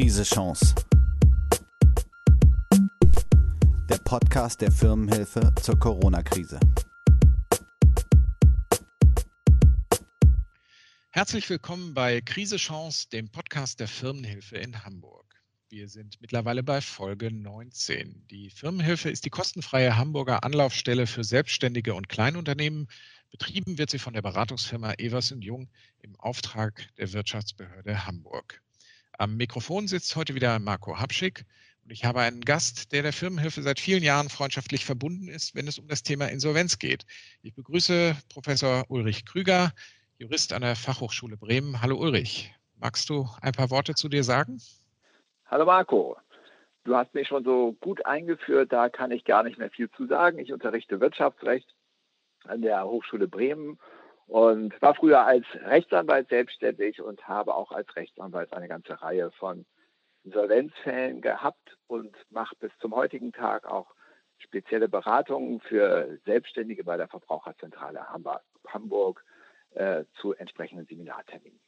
Krise Chance. Der Podcast der Firmenhilfe zur Corona-Krise. Herzlich willkommen bei Krise Chance, dem Podcast der Firmenhilfe in Hamburg. Wir sind mittlerweile bei Folge 19. Die Firmenhilfe ist die kostenfreie Hamburger Anlaufstelle für Selbstständige und Kleinunternehmen. Betrieben wird sie von der Beratungsfirma Evers Jung im Auftrag der Wirtschaftsbehörde Hamburg. Am Mikrofon sitzt heute wieder Marco Habschick und ich habe einen Gast, der der Firmenhilfe seit vielen Jahren freundschaftlich verbunden ist, wenn es um das Thema Insolvenz geht. Ich begrüße Professor Ulrich Krüger, Jurist an der Fachhochschule Bremen. Hallo Ulrich, magst du ein paar Worte zu dir sagen? Hallo Marco. Du hast mich schon so gut eingeführt, da kann ich gar nicht mehr viel zu sagen. Ich unterrichte Wirtschaftsrecht an der Hochschule Bremen und war früher als Rechtsanwalt selbstständig und habe auch als Rechtsanwalt eine ganze Reihe von Insolvenzfällen gehabt und mache bis zum heutigen Tag auch spezielle Beratungen für Selbstständige bei der Verbraucherzentrale Hamburg äh, zu entsprechenden Seminarterminen.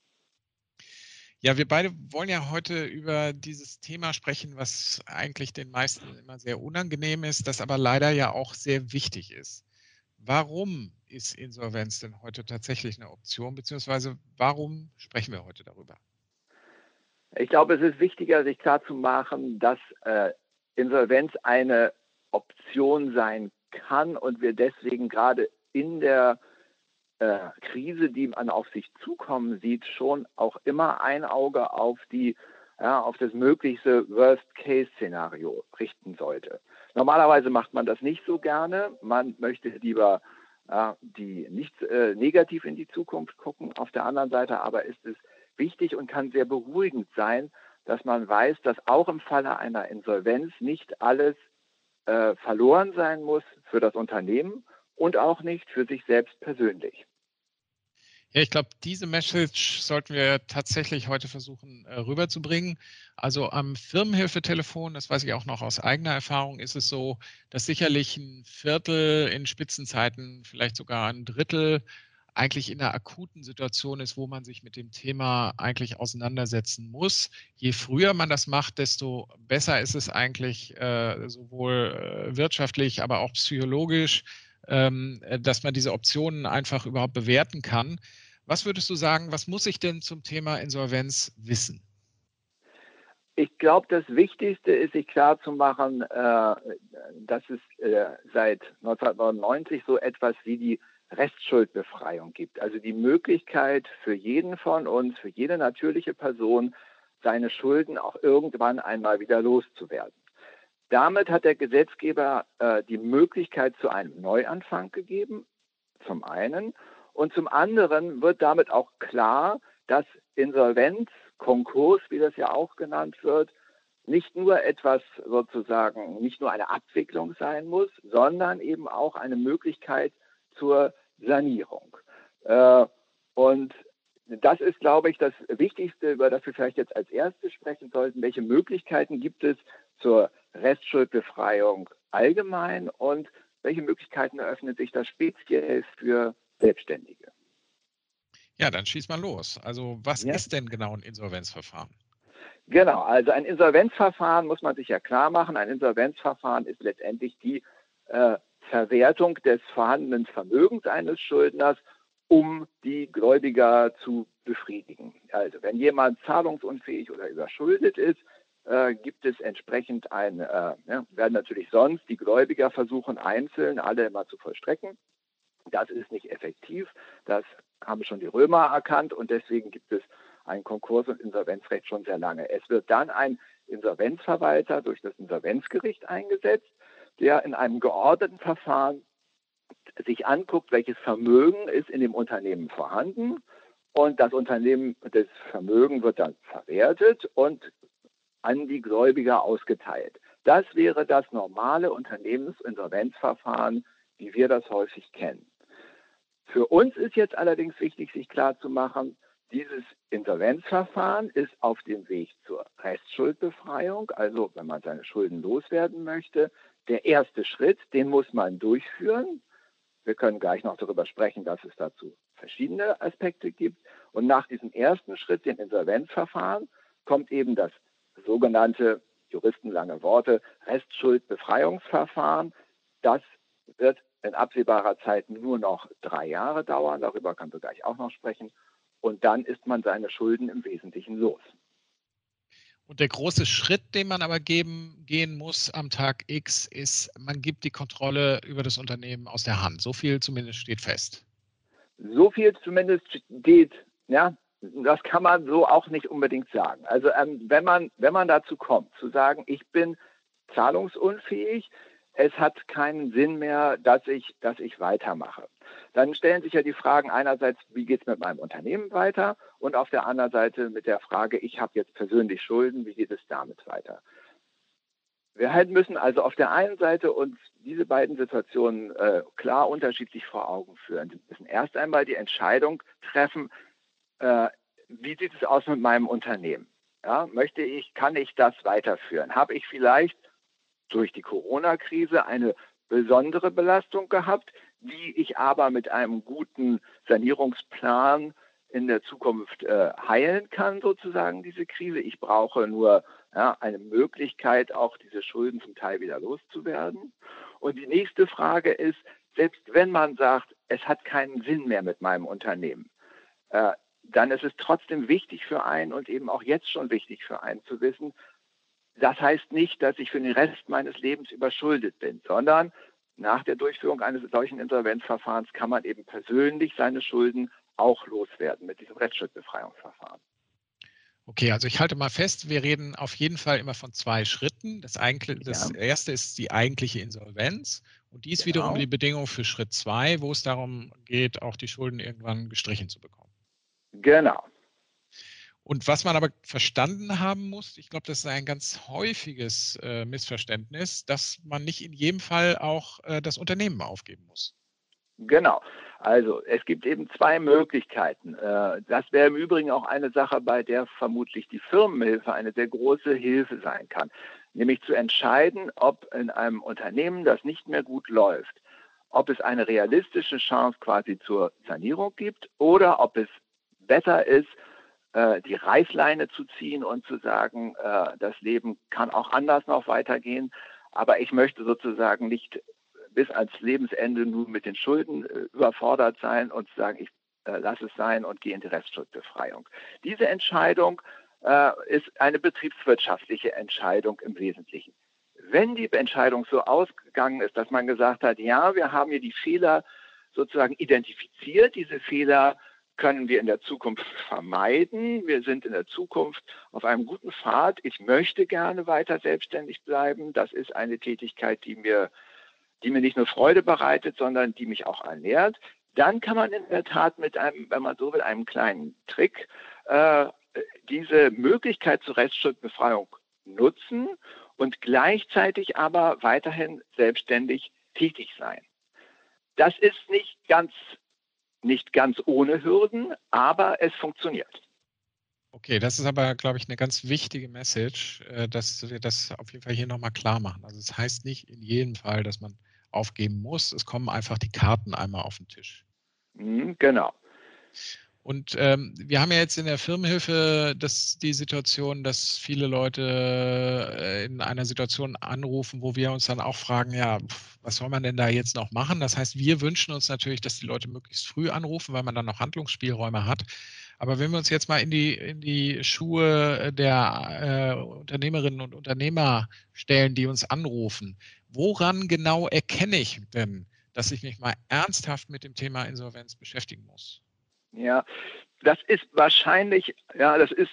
Ja, wir beide wollen ja heute über dieses Thema sprechen, was eigentlich den meisten immer sehr unangenehm ist, das aber leider ja auch sehr wichtig ist. Warum ist Insolvenz denn heute tatsächlich eine Option, beziehungsweise warum sprechen wir heute darüber? Ich glaube, es ist wichtiger, sich klarzumachen, dass äh, Insolvenz eine Option sein kann und wir deswegen gerade in der äh, Krise, die man auf sich zukommen sieht, schon auch immer ein Auge auf die ja, auf das möglichste Worst-Case-Szenario richten sollte. Normalerweise macht man das nicht so gerne. Man möchte lieber die nicht äh, negativ in die Zukunft gucken. Auf der anderen Seite aber ist es wichtig und kann sehr beruhigend sein, dass man weiß, dass auch im Falle einer Insolvenz nicht alles äh, verloren sein muss für das Unternehmen und auch nicht für sich selbst persönlich. Ja, ich glaube, diese Message sollten wir tatsächlich heute versuchen äh, rüberzubringen. Also am Firmenhilfetelefon, das weiß ich auch noch aus eigener Erfahrung, ist es so, dass sicherlich ein Viertel in Spitzenzeiten, vielleicht sogar ein Drittel eigentlich in einer akuten Situation ist, wo man sich mit dem Thema eigentlich auseinandersetzen muss. Je früher man das macht, desto besser ist es eigentlich äh, sowohl äh, wirtschaftlich, aber auch psychologisch, dass man diese Optionen einfach überhaupt bewerten kann. Was würdest du sagen, was muss ich denn zum Thema Insolvenz wissen? Ich glaube, das Wichtigste ist, sich klarzumachen, äh, dass es äh, seit 1999 so etwas wie die Restschuldbefreiung gibt. Also die Möglichkeit für jeden von uns, für jede natürliche Person, seine Schulden auch irgendwann einmal wieder loszuwerden. Damit hat der Gesetzgeber äh, die Möglichkeit zu einem Neuanfang gegeben, zum einen. Und zum anderen wird damit auch klar, dass Insolvenz, Konkurs, wie das ja auch genannt wird, nicht nur etwas sozusagen, nicht nur eine Abwicklung sein muss, sondern eben auch eine Möglichkeit zur Sanierung. Äh, und das ist, glaube ich, das Wichtigste, über das wir vielleicht jetzt als erstes sprechen sollten. Welche Möglichkeiten gibt es zur Restschuldbefreiung allgemein und welche Möglichkeiten eröffnen sich da speziell für Selbstständige. Ja, dann schieß mal los. Also was ja. ist denn genau ein Insolvenzverfahren? Genau, also ein Insolvenzverfahren muss man sich ja klar machen. Ein Insolvenzverfahren ist letztendlich die äh, Verwertung des vorhandenen Vermögens eines Schuldners, um die Gläubiger zu befriedigen. Also wenn jemand zahlungsunfähig oder überschuldet ist, äh, gibt es entsprechend ein, äh, ja, werden natürlich sonst die Gläubiger versuchen, einzeln alle immer zu vollstrecken. Das ist nicht effektiv. Das haben schon die Römer erkannt und deswegen gibt es ein Konkurs- und Insolvenzrecht schon sehr lange. Es wird dann ein Insolvenzverwalter durch das Insolvenzgericht eingesetzt, der in einem geordneten Verfahren sich anguckt, welches Vermögen ist in dem Unternehmen vorhanden und das Unternehmen, das Vermögen wird dann verwertet und an die Gläubiger ausgeteilt. Das wäre das normale Unternehmensinsolvenzverfahren, wie wir das häufig kennen. Für uns ist jetzt allerdings wichtig, sich klarzumachen, dieses Insolvenzverfahren ist auf dem Weg zur Restschuldbefreiung, also wenn man seine Schulden loswerden möchte. Der erste Schritt, den muss man durchführen. Wir können gleich noch darüber sprechen, dass es dazu verschiedene Aspekte gibt. Und nach diesem ersten Schritt, dem Insolvenzverfahren, kommt eben das sogenannte juristenlange Worte Restschuldbefreiungsverfahren. Das wird in absehbarer Zeit nur noch drei Jahre dauern. Darüber können wir gleich auch noch sprechen. Und dann ist man seine Schulden im Wesentlichen los. Und der große Schritt, den man aber geben, gehen muss am Tag X, ist, man gibt die Kontrolle über das Unternehmen aus der Hand. So viel zumindest steht fest. So viel zumindest steht, ja, das kann man so auch nicht unbedingt sagen. Also ähm, wenn man wenn man dazu kommt, zu sagen, ich bin zahlungsunfähig, es hat keinen Sinn mehr, dass ich, dass ich weitermache. Dann stellen sich ja die Fragen einerseits, wie geht es mit meinem Unternehmen weiter und auf der anderen Seite mit der Frage, ich habe jetzt persönlich Schulden, wie geht es damit weiter? Wir halt müssen also auf der einen Seite uns diese beiden Situationen äh, klar unterschiedlich vor Augen führen. Wir müssen erst einmal die Entscheidung treffen, äh, wie sieht es aus mit meinem Unternehmen? Ja, möchte ich, kann ich das weiterführen? Habe ich vielleicht durch die Corona-Krise eine besondere Belastung gehabt, die ich aber mit einem guten Sanierungsplan in der Zukunft äh, heilen kann, sozusagen diese Krise. Ich brauche nur ja, eine Möglichkeit, auch diese Schulden zum Teil wieder loszuwerden. Und die nächste Frage ist, selbst wenn man sagt, es hat keinen Sinn mehr mit meinem Unternehmen, äh, dann ist es trotzdem wichtig für einen und eben auch jetzt schon wichtig für einen zu wissen, das heißt nicht, dass ich für den Rest meines Lebens überschuldet bin, sondern nach der Durchführung eines solchen Insolvenzverfahrens kann man eben persönlich seine Schulden auch loswerden mit diesem Rechtsschuldbefreiungsverfahren. Okay, also ich halte mal fest, wir reden auf jeden Fall immer von zwei Schritten. Das, das ja. erste ist die eigentliche Insolvenz und dies genau. wiederum die Bedingung für Schritt zwei, wo es darum geht, auch die Schulden irgendwann gestrichen zu bekommen. Genau. Und was man aber verstanden haben muss, ich glaube, das ist ein ganz häufiges äh, Missverständnis, dass man nicht in jedem Fall auch äh, das Unternehmen aufgeben muss. Genau. Also es gibt eben zwei Möglichkeiten. Äh, das wäre im Übrigen auch eine Sache, bei der vermutlich die Firmenhilfe eine sehr große Hilfe sein kann. Nämlich zu entscheiden, ob in einem Unternehmen, das nicht mehr gut läuft, ob es eine realistische Chance quasi zur Sanierung gibt oder ob es besser ist, äh, die Reißleine zu ziehen und zu sagen, äh, das Leben kann auch anders noch weitergehen. Aber ich möchte sozusagen nicht bis ans Lebensende nur mit den Schulden äh, überfordert sein und sagen, ich lasse es sein und gehe in die Restschuldbefreiung. Diese Entscheidung ist eine betriebswirtschaftliche Entscheidung im Wesentlichen. Wenn die Entscheidung so ausgegangen ist, dass man gesagt hat, ja, wir haben hier die Fehler sozusagen identifiziert, diese Fehler können wir in der Zukunft vermeiden. Wir sind in der Zukunft auf einem guten Pfad. Ich möchte gerne weiter selbstständig bleiben. Das ist eine Tätigkeit, die mir, die mir nicht nur Freude bereitet, sondern die mich auch ernährt. Dann kann man in der Tat mit einem, wenn man so will, einem kleinen Trick äh, diese Möglichkeit zur Restschuldbefreiung nutzen und gleichzeitig aber weiterhin selbstständig tätig sein. Das ist nicht ganz nicht ganz ohne Hürden, aber es funktioniert. Okay, das ist aber, glaube ich, eine ganz wichtige Message, äh, dass wir das auf jeden Fall hier nochmal klar machen. Also es das heißt nicht in jedem Fall, dass man aufgeben muss. Es kommen einfach die Karten einmal auf den Tisch. Mhm, genau. Und ähm, wir haben ja jetzt in der Firmenhilfe das, die Situation, dass viele Leute äh, in einer Situation anrufen, wo wir uns dann auch fragen, ja, was soll man denn da jetzt noch machen? Das heißt, wir wünschen uns natürlich, dass die Leute möglichst früh anrufen, weil man dann noch Handlungsspielräume hat. Aber wenn wir uns jetzt mal in die, in die Schuhe der äh, Unternehmerinnen und Unternehmer stellen, die uns anrufen, woran genau erkenne ich denn, dass ich mich mal ernsthaft mit dem Thema Insolvenz beschäftigen muss? Ja, das ist wahrscheinlich, ja, das ist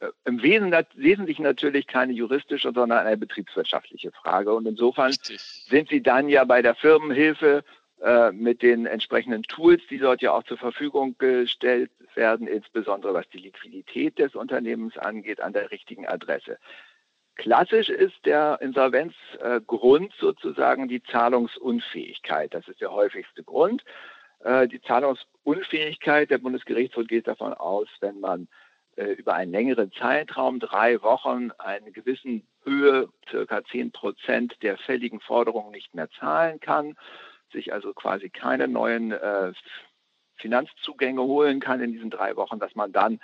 äh, im Wesentlichen natürlich keine juristische, sondern eine betriebswirtschaftliche Frage. Und insofern Richtig. sind Sie dann ja bei der Firmenhilfe äh, mit den entsprechenden Tools, die dort ja auch zur Verfügung gestellt werden, insbesondere was die Liquidität des Unternehmens angeht, an der richtigen Adresse. Klassisch ist der Insolvenzgrund sozusagen die Zahlungsunfähigkeit. Das ist der häufigste Grund. Äh, die Zahlungsunfähigkeit der Bundesgerichtshof geht davon aus, wenn man äh, über einen längeren Zeitraum, drei Wochen, eine gewissen Höhe, circa 10 Prozent der fälligen Forderungen nicht mehr zahlen kann, sich also quasi keine neuen äh, Finanzzugänge holen kann in diesen drei Wochen, dass man dann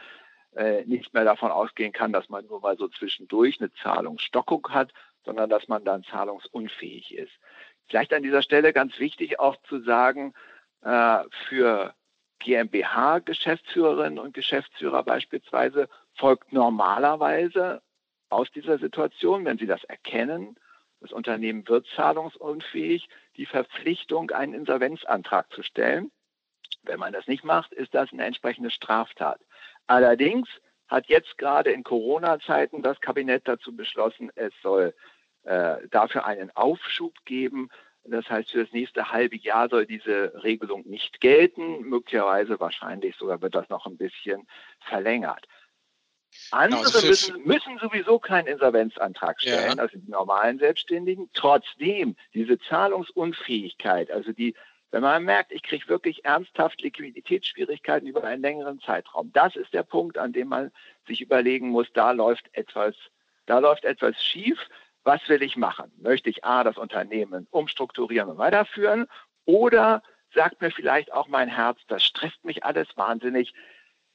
nicht mehr davon ausgehen kann, dass man nur mal so zwischendurch eine Zahlungsstockung hat, sondern dass man dann zahlungsunfähig ist. Vielleicht an dieser Stelle ganz wichtig auch zu sagen, äh, für GmbH-Geschäftsführerinnen und Geschäftsführer beispielsweise folgt normalerweise aus dieser Situation, wenn sie das erkennen, das Unternehmen wird zahlungsunfähig, die Verpflichtung, einen Insolvenzantrag zu stellen. Wenn man das nicht macht, ist das eine entsprechende Straftat. Allerdings hat jetzt gerade in Corona-Zeiten das Kabinett dazu beschlossen, es soll äh, dafür einen Aufschub geben. Das heißt, für das nächste halbe Jahr soll diese Regelung nicht gelten. Möglicherweise, wahrscheinlich sogar wird das noch ein bisschen verlängert. Andere genau, müssen, müssen, sowieso keinen Insolvenzantrag stellen, ja. also die normalen Selbstständigen. Trotzdem, diese Zahlungsunfähigkeit, also die wenn man merkt, ich kriege wirklich ernsthaft Liquiditätsschwierigkeiten über einen längeren Zeitraum, das ist der Punkt, an dem man sich überlegen muss, da läuft etwas, da läuft etwas schief. Was will ich machen? Möchte ich A, das Unternehmen umstrukturieren und weiterführen? Oder sagt mir vielleicht auch mein Herz, das stresst mich alles wahnsinnig.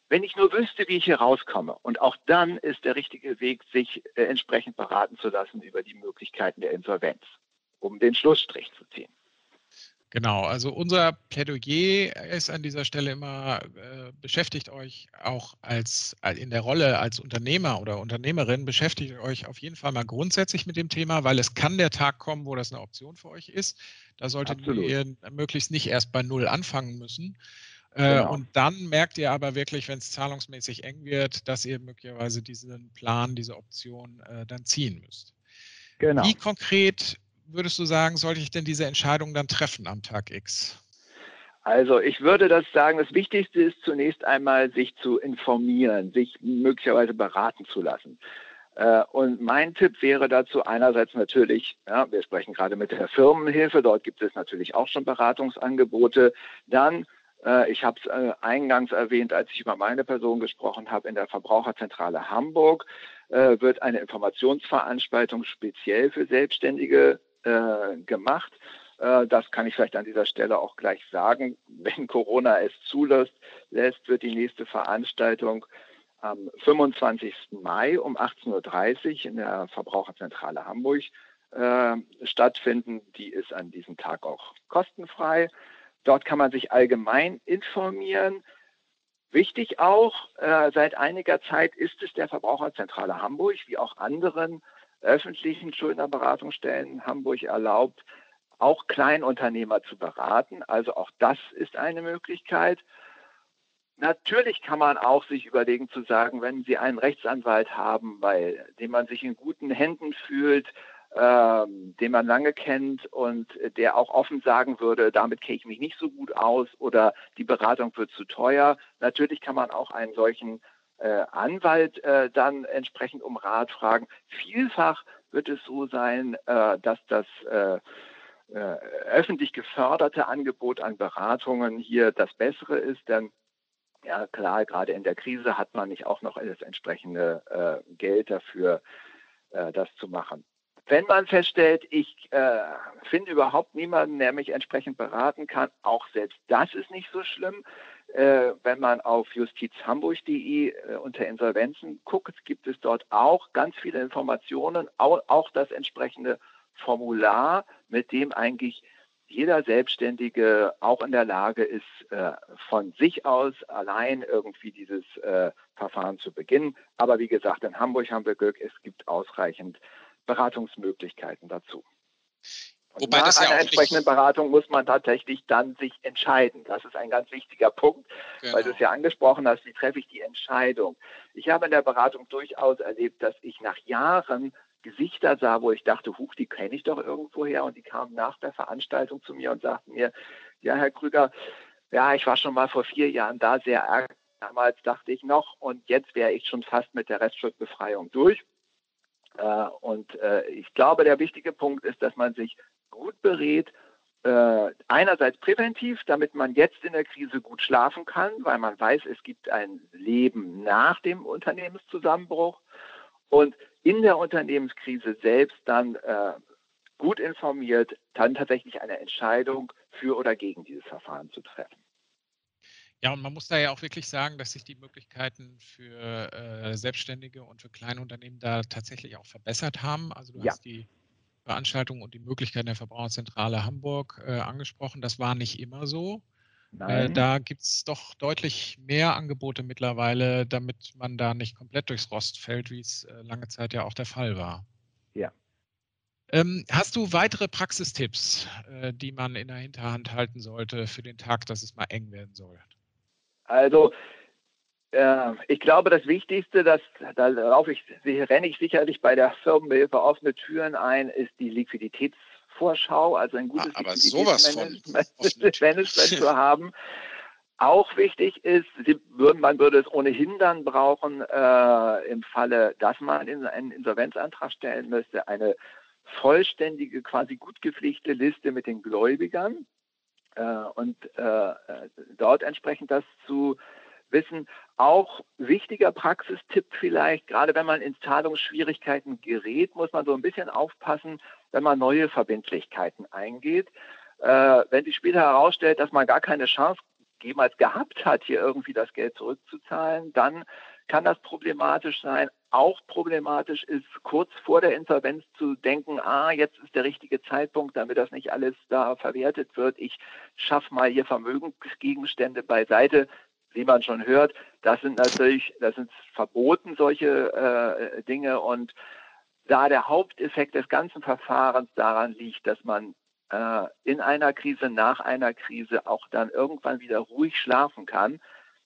Wenn ich nur wüsste, wie ich hier rauskomme. Und auch dann ist der richtige Weg, sich äh, entsprechend beraten zu lassen über die Möglichkeiten der Insolvenz, um den Schlussstrich zu ziehen. Genau, also unser Plädoyer ist an dieser Stelle immer, äh, beschäftigt euch auch als in der Rolle als Unternehmer oder Unternehmerin, beschäftigt euch auf jeden Fall mal grundsätzlich mit dem Thema, weil es kann der Tag kommen, wo das eine Option für euch ist. Da solltet Absolut. ihr möglichst nicht erst bei Null anfangen müssen. Äh, genau. Und dann merkt ihr aber wirklich, wenn es zahlungsmäßig eng wird, dass ihr möglicherweise diesen Plan, diese Option äh, dann ziehen müsst. Genau. Wie konkret würdest du sagen, sollte ich denn diese Entscheidung dann treffen am Tag X? Also ich würde das sagen, das Wichtigste ist zunächst einmal, sich zu informieren, sich möglicherweise beraten zu lassen. Äh, und mein Tipp wäre dazu einerseits natürlich, ja, wir sprechen gerade mit der Firmenhilfe, dort gibt es natürlich auch schon Beratungsangebote. Dann, äh, ich habe es äh, eingangs erwähnt, als ich über meine Person gesprochen habe, in der Verbraucherzentrale Hamburg wird eine Informationsveranstaltung speziell für Selbstständige äh, gemacht. Äh, das kann ich vielleicht an dieser Stelle auch gleich sagen. Wenn Corona es zulässt, lässt, wird die nächste Veranstaltung am 25. Mai um 18.30 Uhr in der Verbraucherzentrale Hamburg äh, stattfinden. Die ist an diesem Tag auch kostenfrei. Dort kann man sich allgemein informieren. Wichtig auch, äh, seit einiger Zeit ist es der Verbraucherzentrale Hamburg, wie auch anderen öffentlichen Schuldnerberatungsstellen in Hamburg erlaubt, auch Kleinunternehmer zu beraten. Also auch das ist eine Möglichkeit. Natürlich kann man auch sich überlegen zu sagen, wenn Sie einen Rechtsanwalt haben, bei dem man sich in guten Händen fühlt, ähm, den man lange kennt und der auch offen sagen würde, damit kenne ich mich nicht so gut aus oder die Beratung wird zu teuer. Natürlich kann man auch einen solchen äh, Anwalt äh, dann entsprechend um Rat fragen. Vielfach wird es so sein, äh, dass das äh, äh, öffentlich geförderte Angebot an Beratungen hier das Bessere ist, denn ja klar, gerade in der Krise hat man nicht auch noch das entsprechende äh, Geld dafür, das zu machen. Wenn man feststellt, ich äh, finde überhaupt niemanden, der mich entsprechend beraten kann, auch selbst das ist nicht so schlimm. Äh, wenn man auf justizhamburg.de äh, unter Insolvenzen guckt, gibt es dort auch ganz viele Informationen, auch, auch das entsprechende Formular, mit dem eigentlich jeder Selbstständige auch in der Lage ist, äh, von sich aus allein irgendwie dieses Verfahren zu beginnen. Aber wie gesagt, in Hamburg haben wir Glück, es gibt ausreichend Beratungsmöglichkeiten dazu. Wobei nach ja einer entsprechenden Beratung muss man tatsächlich dann sich entscheiden. Das ist ein ganz wichtiger Punkt, genau. weil du es ja angesprochen hast, wie treffe ich die Entscheidung. Ich habe in der Beratung durchaus erlebt, dass ich nach Jahren Gesichter sah, wo ich dachte, huch, die kenne ich doch irgendwoher. Und die kamen nach der Veranstaltung zu mir und sagten mir, ja, Herr Krüger, ja, ich war schon mal vor vier Jahren da, sehr ärgerlich. Damals dachte ich noch und jetzt wäre ich schon fast mit der Restschuldbefreiung durch. Äh, und äh, ich glaube, der wichtige Punkt ist, dass man sich gut berät, äh, einerseits präventiv, damit man jetzt in der Krise gut schlafen kann, weil man weiß, es gibt ein Leben nach dem Unternehmenszusammenbruch und in der Unternehmenskrise selbst dann äh, gut informiert, dann tatsächlich eine Entscheidung für oder gegen dieses Verfahren zu treffen. Ja, und man muss da ja auch wirklich sagen, dass sich die Möglichkeiten für äh, Selbstständige und für Kleinunternehmen da tatsächlich auch verbessert haben. Also du ja. hast die Veranstaltung und die Möglichkeiten der Verbraucherzentrale Hamburg äh, angesprochen. Das war nicht immer so. Äh, da gibt es doch deutlich mehr Angebote mittlerweile, damit man da nicht komplett durchs Rost fällt, wie es äh, lange Zeit ja auch der Fall war. Ja. Ähm, hast du weitere Praxistipps, äh, die man in der Hinterhand halten sollte für den Tag, dass es mal eng werden soll? Also äh, ich glaube, das Wichtigste, das, darauf ich, renne ich sicherlich bei der Firmenhilfe offene Türen ein, ist die Liquiditätsvorschau, also ein gutes ah, Liquiditätsmanagement zu haben. Auch wichtig ist, man würde es ohnehin dann brauchen, äh, im Falle, dass man einen Insolvenzantrag stellen müsste, eine vollständige, quasi gut gepflegte Liste mit den Gläubigern äh, und äh, dort entsprechend das zu wissen. Auch wichtiger Praxistipp vielleicht, gerade wenn man in Zahlungsschwierigkeiten gerät, muss man so ein bisschen aufpassen, wenn man neue Verbindlichkeiten eingeht. Äh, wenn sich später herausstellt, dass man gar keine Chance jemals gehabt hat, hier irgendwie das Geld zurückzuzahlen, dann kann das problematisch sein. Auch problematisch ist, kurz vor der Insolvenz zu denken, ah, jetzt ist der richtige Zeitpunkt, damit das nicht alles da verwertet wird. Ich schaffe mal hier Vermögensgegenstände beiseite. Wie man schon hört, das sind natürlich, das sind verboten, solche äh, Dinge. Und da der Haupteffekt des ganzen Verfahrens daran liegt, dass man äh, in einer Krise, nach einer Krise auch dann irgendwann wieder ruhig schlafen kann,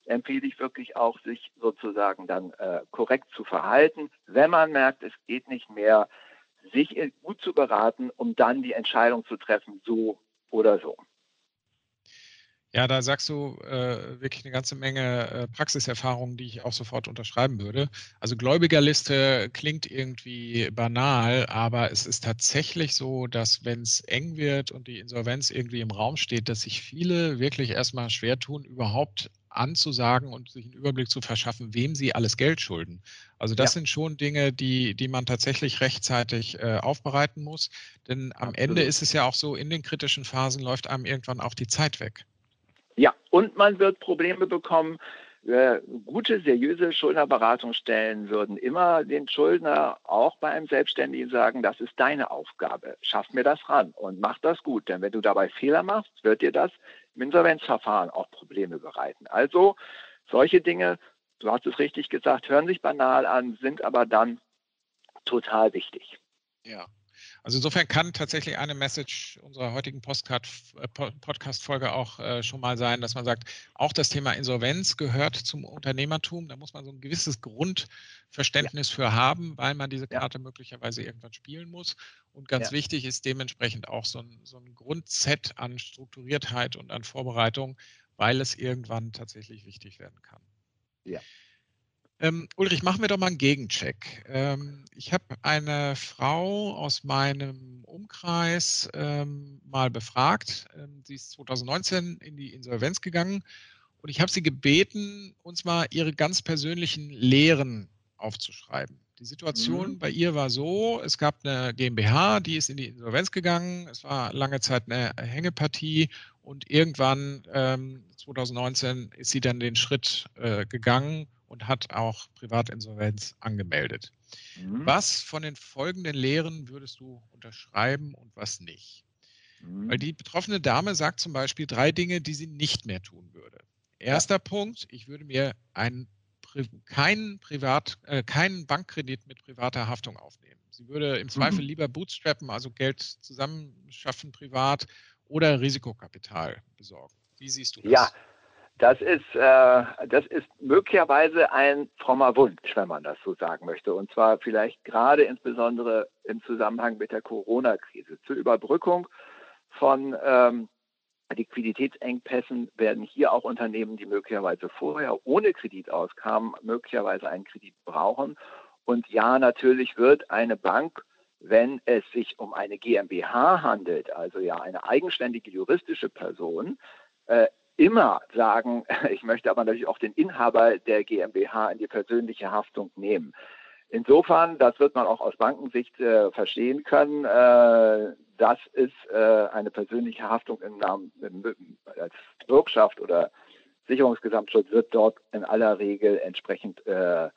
empfehle ich wirklich auch, sich sozusagen dann äh, korrekt zu verhalten. Wenn man merkt, es geht nicht mehr, sich gut zu beraten, um dann die Entscheidung zu treffen, so oder so. Ja, da sagst du äh, wirklich eine ganze Menge äh, Praxiserfahrungen, die ich auch sofort unterschreiben würde. Also Gläubigerliste klingt irgendwie banal, aber es ist tatsächlich so, dass wenn es eng wird und die Insolvenz irgendwie im Raum steht, dass sich viele wirklich erstmal schwer tun, überhaupt anzusagen und sich einen Überblick zu verschaffen, wem sie alles Geld schulden. Also das ja. sind schon Dinge, die, die man tatsächlich rechtzeitig äh, aufbereiten muss. Denn am Absolut. Ende ist es ja auch so, in den kritischen Phasen läuft einem irgendwann auch die Zeit weg. Ja, und man wird Probleme bekommen. Äh, gute, seriöse Schuldnerberatungsstellen würden immer den Schuldner auch bei einem Selbstständigen sagen, das ist deine Aufgabe. Schaff mir das ran und mach das gut. Denn wenn du dabei Fehler machst, wird dir das im Insolvenzverfahren auch Probleme bereiten. Also solche Dinge, du hast es richtig gesagt, hören sich banal an, sind aber dann total wichtig. Ja. Also insofern kann tatsächlich eine Message unserer heutigen äh, Podcast-Folge auch äh, schon mal sein, dass man sagt, auch das Thema Insolvenz gehört zum Unternehmertum. Da muss man so ein gewisses Grundverständnis ja. für haben, weil man diese Karte ja. möglicherweise irgendwann spielen muss. Und ganz ja. wichtig ist dementsprechend auch so ein, so ein Grundset an Strukturiertheit und an Vorbereitung, weil es irgendwann tatsächlich wichtig werden kann. Ja. Ähm, Ulrich, machen wir doch mal einen Gegencheck. Ähm, ich habe eine Frau aus meinem Umkreis ähm, mal befragt. Ähm, sie ist 2019 in die Insolvenz gegangen und ich habe sie gebeten, uns mal ihre ganz persönlichen Lehren aufzuschreiben. Die Situation mhm. bei ihr war so, es gab eine GmbH, die ist in die Insolvenz gegangen. Es war lange Zeit eine Hängepartie und irgendwann 2019 ähm, ist sie dann den Schritt äh, gegangen und hat auch Privatinsolvenz angemeldet. Mhm. Was von den folgenden Lehren würdest du unterschreiben und was nicht? Mhm. Weil die betroffene Dame sagt zum Beispiel drei Dinge, die sie nicht mehr tun würde. Erster ja. Punkt, ich würde mir einen, keinen, Privat, äh, keinen Bankkredit mit privater Haftung aufnehmen. Sie würde im Zweifel mhm. lieber bootstrappen, also Geld zusammenschaffen privat oder Risikokapital besorgen. Wie siehst du das? Ja, das ist, äh, das ist möglicherweise ein frommer Wunsch, wenn man das so sagen möchte. Und zwar vielleicht gerade insbesondere im Zusammenhang mit der Corona-Krise. Zur Überbrückung von ähm, Liquiditätsengpässen werden hier auch Unternehmen, die möglicherweise vorher ohne Kredit auskamen, möglicherweise einen Kredit brauchen. Und ja, natürlich wird eine Bank, wenn es sich um eine GmbH handelt, also ja eine eigenständige juristische Person, äh, immer sagen, ich möchte aber natürlich auch den Inhaber der GmbH in die persönliche Haftung nehmen. Insofern, das wird man auch aus Bankensicht äh, verstehen können, äh, das ist äh, eine persönliche Haftung im Namen, als Bürgschaft oder Sicherungsgesamtschutz wird dort in aller Regel entsprechend äh,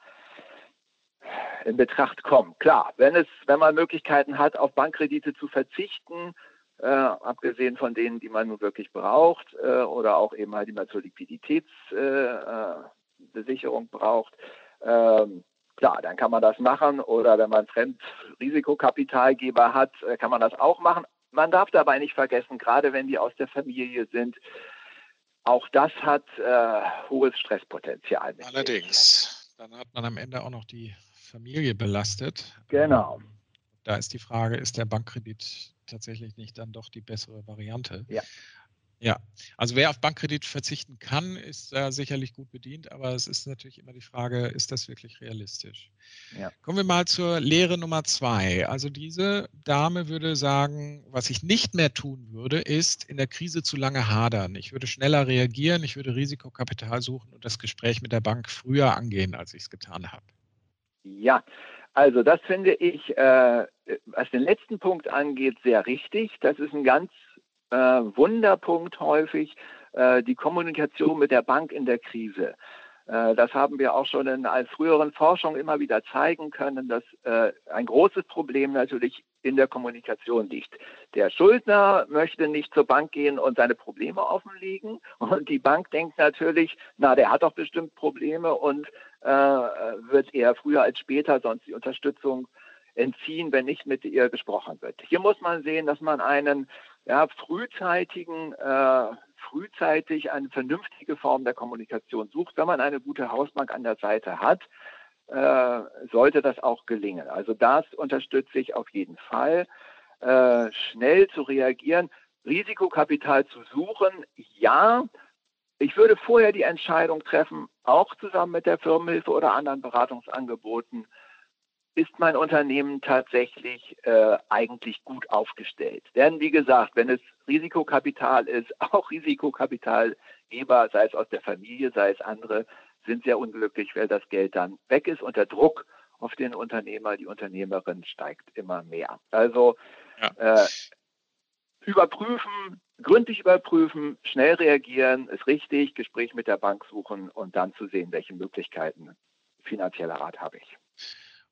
in Betracht kommen. Klar, wenn es, wenn man Möglichkeiten hat, auf Bankkredite zu verzichten, äh, abgesehen von denen, die man nun wirklich braucht, äh, oder auch eben halt, die man zur Liquiditätsbesicherung äh, braucht, ähm, klar, dann kann man das machen. Oder wenn man Fremdrisikokapitalgeber hat, äh, kann man das auch machen. Man darf dabei nicht vergessen, gerade wenn die aus der Familie sind, auch das hat äh, hohes Stresspotenzial. Allerdings, dann hat man am Ende auch noch die Familie belastet. Genau. Da ist die Frage, ist der Bankkredit tatsächlich nicht dann doch die bessere Variante? Ja. Ja, also wer auf Bankkredit verzichten kann, ist da sicherlich gut bedient, aber es ist natürlich immer die Frage, ist das wirklich realistisch? Ja. Kommen wir mal zur Lehre Nummer zwei. Also diese Dame würde sagen, was ich nicht mehr tun würde, ist in der Krise zu lange hadern. Ich würde schneller reagieren, ich würde Risikokapital suchen und das Gespräch mit der Bank früher angehen, als ich es getan habe. Ja, also das finde ich, äh, was den letzten Punkt angeht, sehr richtig. Das ist ein ganz äh, Wunderpunkt häufig, äh, die Kommunikation mit der Bank in der Krise. Äh, das haben wir auch schon in früheren Forschungen immer wieder zeigen können, dass äh, ein großes Problem natürlich in der Kommunikation liegt. Der Schuldner möchte nicht zur Bank gehen und seine Probleme offenlegen. Und die Bank denkt natürlich, na, der hat doch bestimmt Probleme und äh, wird eher früher als später sonst die Unterstützung entziehen, wenn nicht mit ihr gesprochen wird. Hier muss man sehen, dass man einen ja, frühzeitigen, äh, frühzeitig eine vernünftige Form der Kommunikation sucht. Wenn man eine gute Hausbank an der Seite hat, äh, sollte das auch gelingen. Also das unterstütze ich auf jeden Fall. Äh, schnell zu reagieren, Risikokapital zu suchen, ja. Ich würde vorher die Entscheidung treffen, auch zusammen mit der Firmenhilfe oder anderen Beratungsangeboten, ist mein Unternehmen tatsächlich äh, eigentlich gut aufgestellt. Denn wie gesagt, wenn es Risikokapital ist, auch Risikokapitalgeber, sei es aus der Familie, sei es andere, sind sehr unglücklich, weil das Geld dann weg ist und der Druck auf den Unternehmer, die Unternehmerin steigt immer mehr. Also ja. äh, überprüfen, gründlich überprüfen, schnell reagieren, ist richtig, Gespräch mit der Bank suchen und dann zu sehen, welche Möglichkeiten finanzieller Rat habe ich.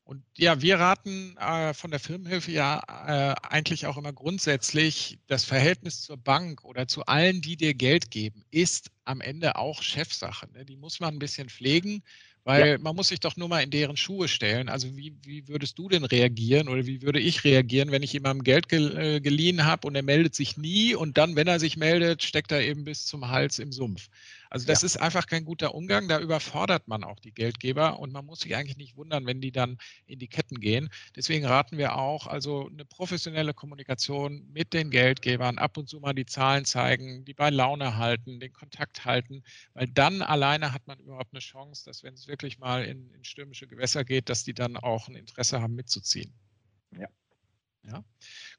Und ja, wir raten äh, von der Firmenhilfe ja äh, eigentlich auch immer grundsätzlich, das Verhältnis zur Bank oder zu allen, die dir Geld geben, ist am Ende auch Chefsache. Ne? Die muss man ein bisschen pflegen weil ja. man muss sich doch nur mal in deren Schuhe stellen. Also wie, wie würdest du denn reagieren oder wie würde ich reagieren, wenn ich jemandem Geld äh, geliehen habe und er meldet sich nie und dann, wenn er sich meldet, steckt er eben bis zum Hals im Sumpf. Also das ja. ist einfach kein guter Umgang. Da überfordert man auch die Geldgeber und man muss sich eigentlich nicht wundern, wenn die dann in die Ketten gehen. Deswegen raten wir auch, also eine professionelle Kommunikation mit den Geldgebern, ab und zu mal die Zahlen zeigen, die bei Laune halten, den Kontakt halten, weil dann alleine hat man überhaupt eine Chance, dass wenn es wirklich mal in, in stürmische Gewässer geht, dass die dann auch ein Interesse haben, mitzuziehen. Ja. Ja.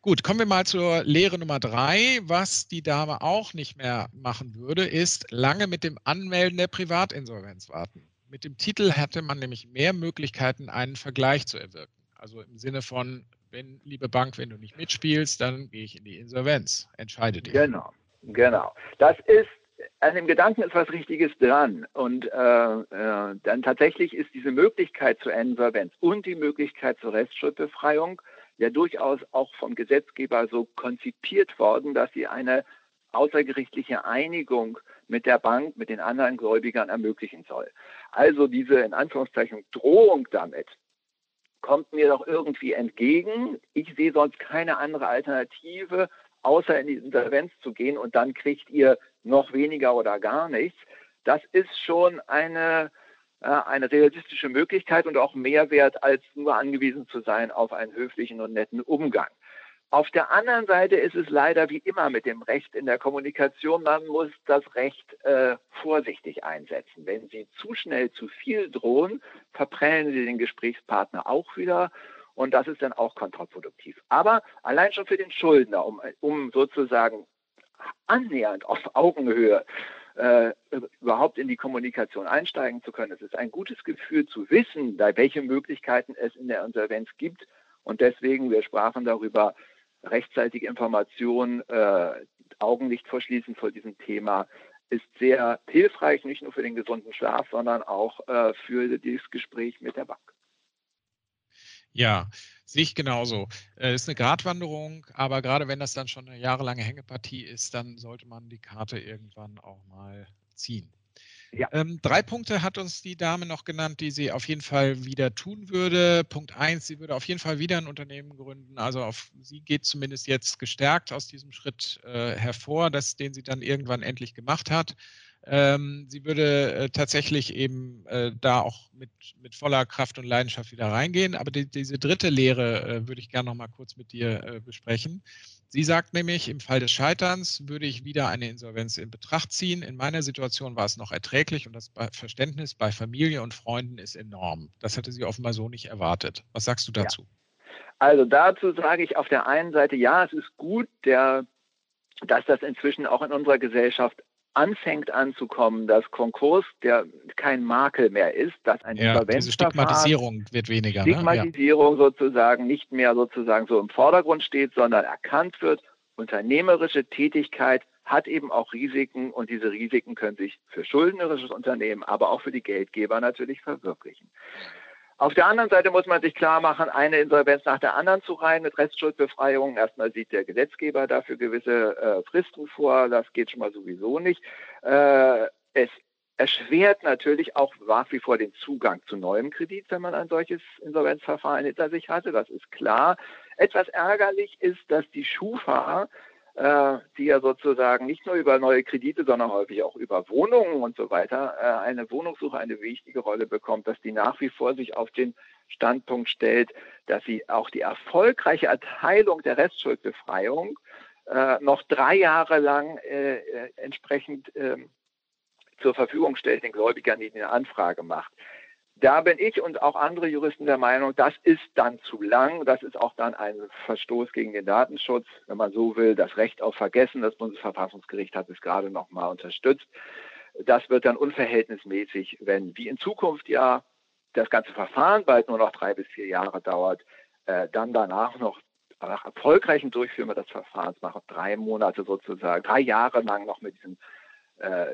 Gut, kommen wir mal zur Lehre Nummer drei. Was die Dame auch nicht mehr machen würde, ist lange mit dem Anmelden der Privatinsolvenz warten. Mit dem Titel hätte man nämlich mehr Möglichkeiten, einen Vergleich zu erwirken. Also im Sinne von, wenn, liebe Bank, wenn du nicht mitspielst, dann gehe ich in die Insolvenz. Entscheide dich. Genau, genau. Das ist an dem Gedanken ist was Richtiges dran. Und äh, äh, dann tatsächlich ist diese Möglichkeit zur Insolvenz und die Möglichkeit zur Restschuldbefreiung ja durchaus auch vom Gesetzgeber so konzipiert worden, dass sie eine außergerichtliche Einigung mit der Bank, mit den anderen Gläubigern ermöglichen soll. Also diese in Anführungszeichen Drohung damit kommt mir doch irgendwie entgegen. Ich sehe sonst keine andere Alternative, außer in die Insolvenz zu gehen und dann kriegt ihr noch weniger oder gar nichts. Das ist schon eine, eine realistische Möglichkeit und auch mehr wert, als nur angewiesen zu sein auf einen höflichen und netten Umgang. Auf der anderen Seite ist es leider wie immer mit dem Recht in der Kommunikation, man muss das Recht äh, vorsichtig einsetzen. Wenn Sie zu schnell zu viel drohen, verprellen Sie den Gesprächspartner auch wieder und das ist dann auch kontraproduktiv. Aber allein schon für den Schuldner, um, um sozusagen annähernd auf Augenhöhe äh, überhaupt in die Kommunikation einsteigen zu können. Es ist ein gutes Gefühl zu wissen, welche Möglichkeiten es in der Insolvenz gibt. Und deswegen, wir sprachen darüber, rechtzeitige Informationen, äh, Augen nicht verschließen vor diesem Thema, ist sehr hilfreich, nicht nur für den gesunden Schlaf, sondern auch äh, für dieses Gespräch mit der Bank. Ja, sehe ich genauso. Es äh, ist eine Gratwanderung, aber gerade wenn das dann schon eine jahrelange Hängepartie ist, dann sollte man die Karte irgendwann auch mal ziehen. Ja. Ähm, drei Punkte hat uns die Dame noch genannt, die sie auf jeden Fall wieder tun würde. Punkt eins, sie würde auf jeden Fall wieder ein Unternehmen gründen. Also auf, sie geht zumindest jetzt gestärkt aus diesem Schritt äh, hervor, dass, den sie dann irgendwann endlich gemacht hat. Ähm, sie würde äh, tatsächlich eben äh, da auch mit, mit voller Kraft und Leidenschaft wieder reingehen. Aber die, diese dritte Lehre äh, würde ich gerne noch mal kurz mit dir äh, besprechen. Sie sagt nämlich, im Fall des Scheiterns würde ich wieder eine Insolvenz in Betracht ziehen. In meiner Situation war es noch erträglich und das Verständnis bei Familie und Freunden ist enorm. Das hatte sie offenbar so nicht erwartet. Was sagst du dazu? Ja. Also dazu sage ich auf der einen Seite, ja, es ist gut, der, dass das inzwischen auch in unserer Gesellschaft anfängt anzukommen, dass Konkurs der kein Makel mehr ist, dass ein ja, diese Stigmatisierung wird weniger. Stigmatisierung ne? ja. sozusagen nicht mehr sozusagen so im Vordergrund steht, sondern erkannt wird, unternehmerische Tätigkeit hat eben auch Risiken und diese Risiken können sich für schuldnerisches Unternehmen, aber auch für die Geldgeber natürlich verwirklichen. Auf der anderen Seite muss man sich klar machen, eine Insolvenz nach der anderen zu rein mit Restschuldbefreiung. Erstmal sieht der Gesetzgeber dafür gewisse äh, Fristen vor. Das geht schon mal sowieso nicht. Äh, es erschwert natürlich auch nach wie vor den Zugang zu neuem Kredit, wenn man ein solches Insolvenzverfahren hinter sich hatte. Das ist klar. Etwas ärgerlich ist, dass die Schufa die ja sozusagen nicht nur über neue Kredite, sondern häufig auch über Wohnungen und so weiter äh, eine Wohnungssuche eine wichtige Rolle bekommt, dass die nach wie vor sich auf den Standpunkt stellt, dass sie auch die erfolgreiche Erteilung der Restschuldbefreiung äh, noch drei Jahre lang entsprechend ähm, zur Verfügung stellt den Gläubigern, die eine Anfrage macht. Da bin ich und auch andere Juristen der Meinung, das ist dann zu lang. Das ist auch dann ein Verstoß gegen den Datenschutz, wenn man so will. Das Recht auf Vergessen, das Bundesverfassungsgericht hat es gerade noch mal unterstützt. Das wird dann unverhältnismäßig, wenn wie in Zukunft ja das ganze Verfahren bald nur noch drei bis vier Jahre dauert, äh, dann danach noch nach erfolgreichem Durchführen des Verfahrens nach drei Monate sozusagen, drei Jahre lang noch mit diesem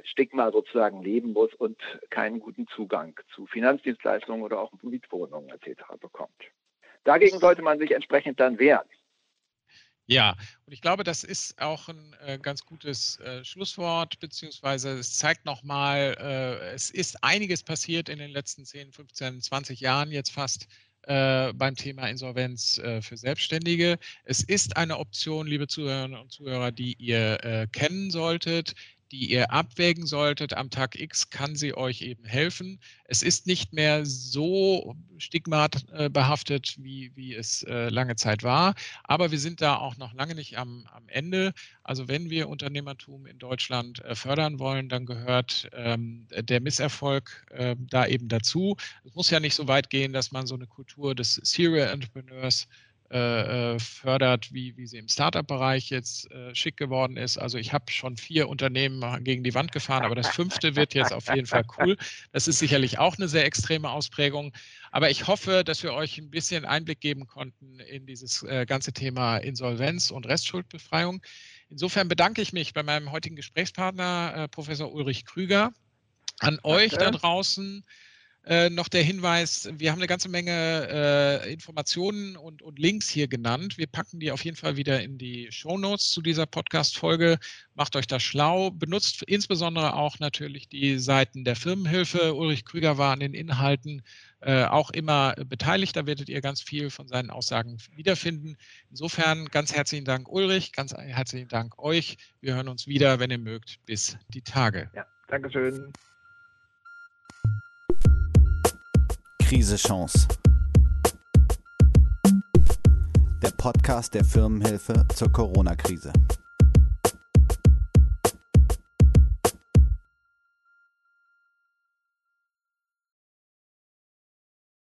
Stigma sozusagen leben muss und keinen guten Zugang zu Finanzdienstleistungen oder auch Mietwohnungen etc. bekommt. Dagegen sollte man sich entsprechend dann wehren. Ja, und ich glaube, das ist auch ein äh, ganz gutes äh, Schlusswort, beziehungsweise es zeigt nochmal, äh, es ist einiges passiert in den letzten 10, 15, 20 Jahren jetzt fast äh, beim Thema Insolvenz äh, für Selbstständige. Es ist eine Option, liebe Zuhörerinnen und Zuhörer, die ihr äh, kennen solltet die ihr abwägen solltet am Tag X, kann sie euch eben helfen. Es ist nicht mehr so stigmatbehaftet, wie, wie es äh, lange Zeit war, aber wir sind da auch noch lange nicht am, am Ende. Also wenn wir Unternehmertum in Deutschland äh, fördern wollen, dann gehört ähm, der Misserfolg äh, da eben dazu. Es muss ja nicht so weit gehen, dass man so eine Kultur des Serial Entrepreneurs äh, äh, fördert, wie, wie sie im Startup-Bereich jetzt äh, schick geworden ist. Also ich habe schon vier Unternehmen gegen die Wand gefahren, aber das fünfte wird jetzt auf jeden Fall cool. Das ist sicherlich auch eine sehr extreme Ausprägung. Aber ich hoffe, dass wir euch ein bisschen Einblick geben konnten in dieses äh, ganze Thema Insolvenz und Restschuldbefreiung. Insofern bedanke ich mich bei meinem heutigen Gesprächspartner, äh, Professor Ulrich Krüger, an euch da draußen. Äh, noch der Hinweis, wir haben eine ganze Menge äh, Informationen und, und, Links hier genannt. Wir packen die auf jeden Fall wieder in die Show Notes zu dieser Podcast-Folge. Macht euch da schlau. Benutzt insbesondere auch natürlich die Seiten der Firmenhilfe. Ulrich Krüger war an den Inhalten äh, auch immer beteiligt. Da werdet ihr ganz viel von seinen Aussagen wiederfinden. Insofern ganz herzlichen Dank, Ulrich. Ganz herzlichen Dank euch. Wir hören uns wieder, wenn ihr mögt. Bis die Tage. Ja, Dankeschön. Krise Chance. Der Podcast der Firmenhilfe zur Corona-Krise.